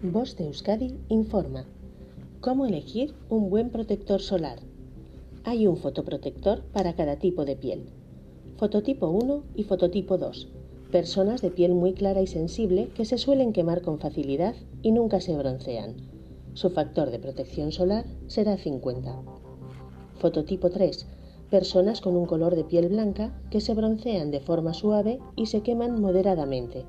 Voz de Euskadi informa. ¿Cómo elegir un buen protector solar? Hay un fotoprotector para cada tipo de piel. Fototipo 1 y fototipo 2. Personas de piel muy clara y sensible que se suelen quemar con facilidad y nunca se broncean. Su factor de protección solar será 50. Fototipo 3. Personas con un color de piel blanca que se broncean de forma suave y se queman moderadamente.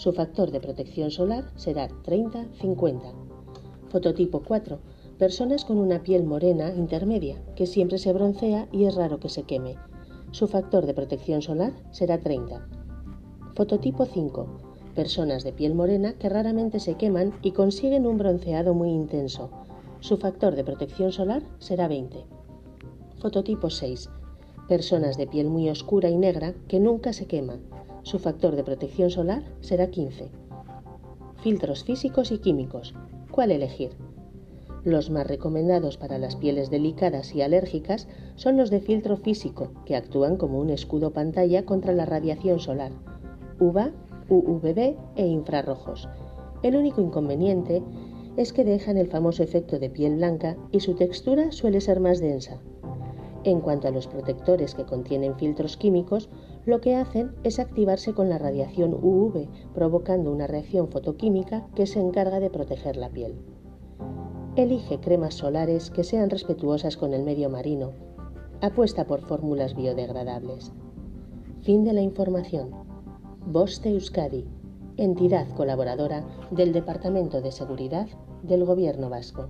Su factor de protección solar será 30-50. Fototipo 4. Personas con una piel morena intermedia, que siempre se broncea y es raro que se queme. Su factor de protección solar será 30. Fototipo 5. Personas de piel morena que raramente se queman y consiguen un bronceado muy intenso. Su factor de protección solar será 20. Fototipo 6. Personas de piel muy oscura y negra que nunca se queman. Su factor de protección solar será 15. Filtros físicos y químicos. ¿Cuál elegir? Los más recomendados para las pieles delicadas y alérgicas son los de filtro físico, que actúan como un escudo pantalla contra la radiación solar, UVA, UVB e infrarrojos. El único inconveniente es que dejan el famoso efecto de piel blanca y su textura suele ser más densa. En cuanto a los protectores que contienen filtros químicos, lo que hacen es activarse con la radiación UV, provocando una reacción fotoquímica que se encarga de proteger la piel. Elige cremas solares que sean respetuosas con el medio marino. Apuesta por fórmulas biodegradables. Fin de la información. Boste Euskadi, entidad colaboradora del Departamento de Seguridad del Gobierno Vasco.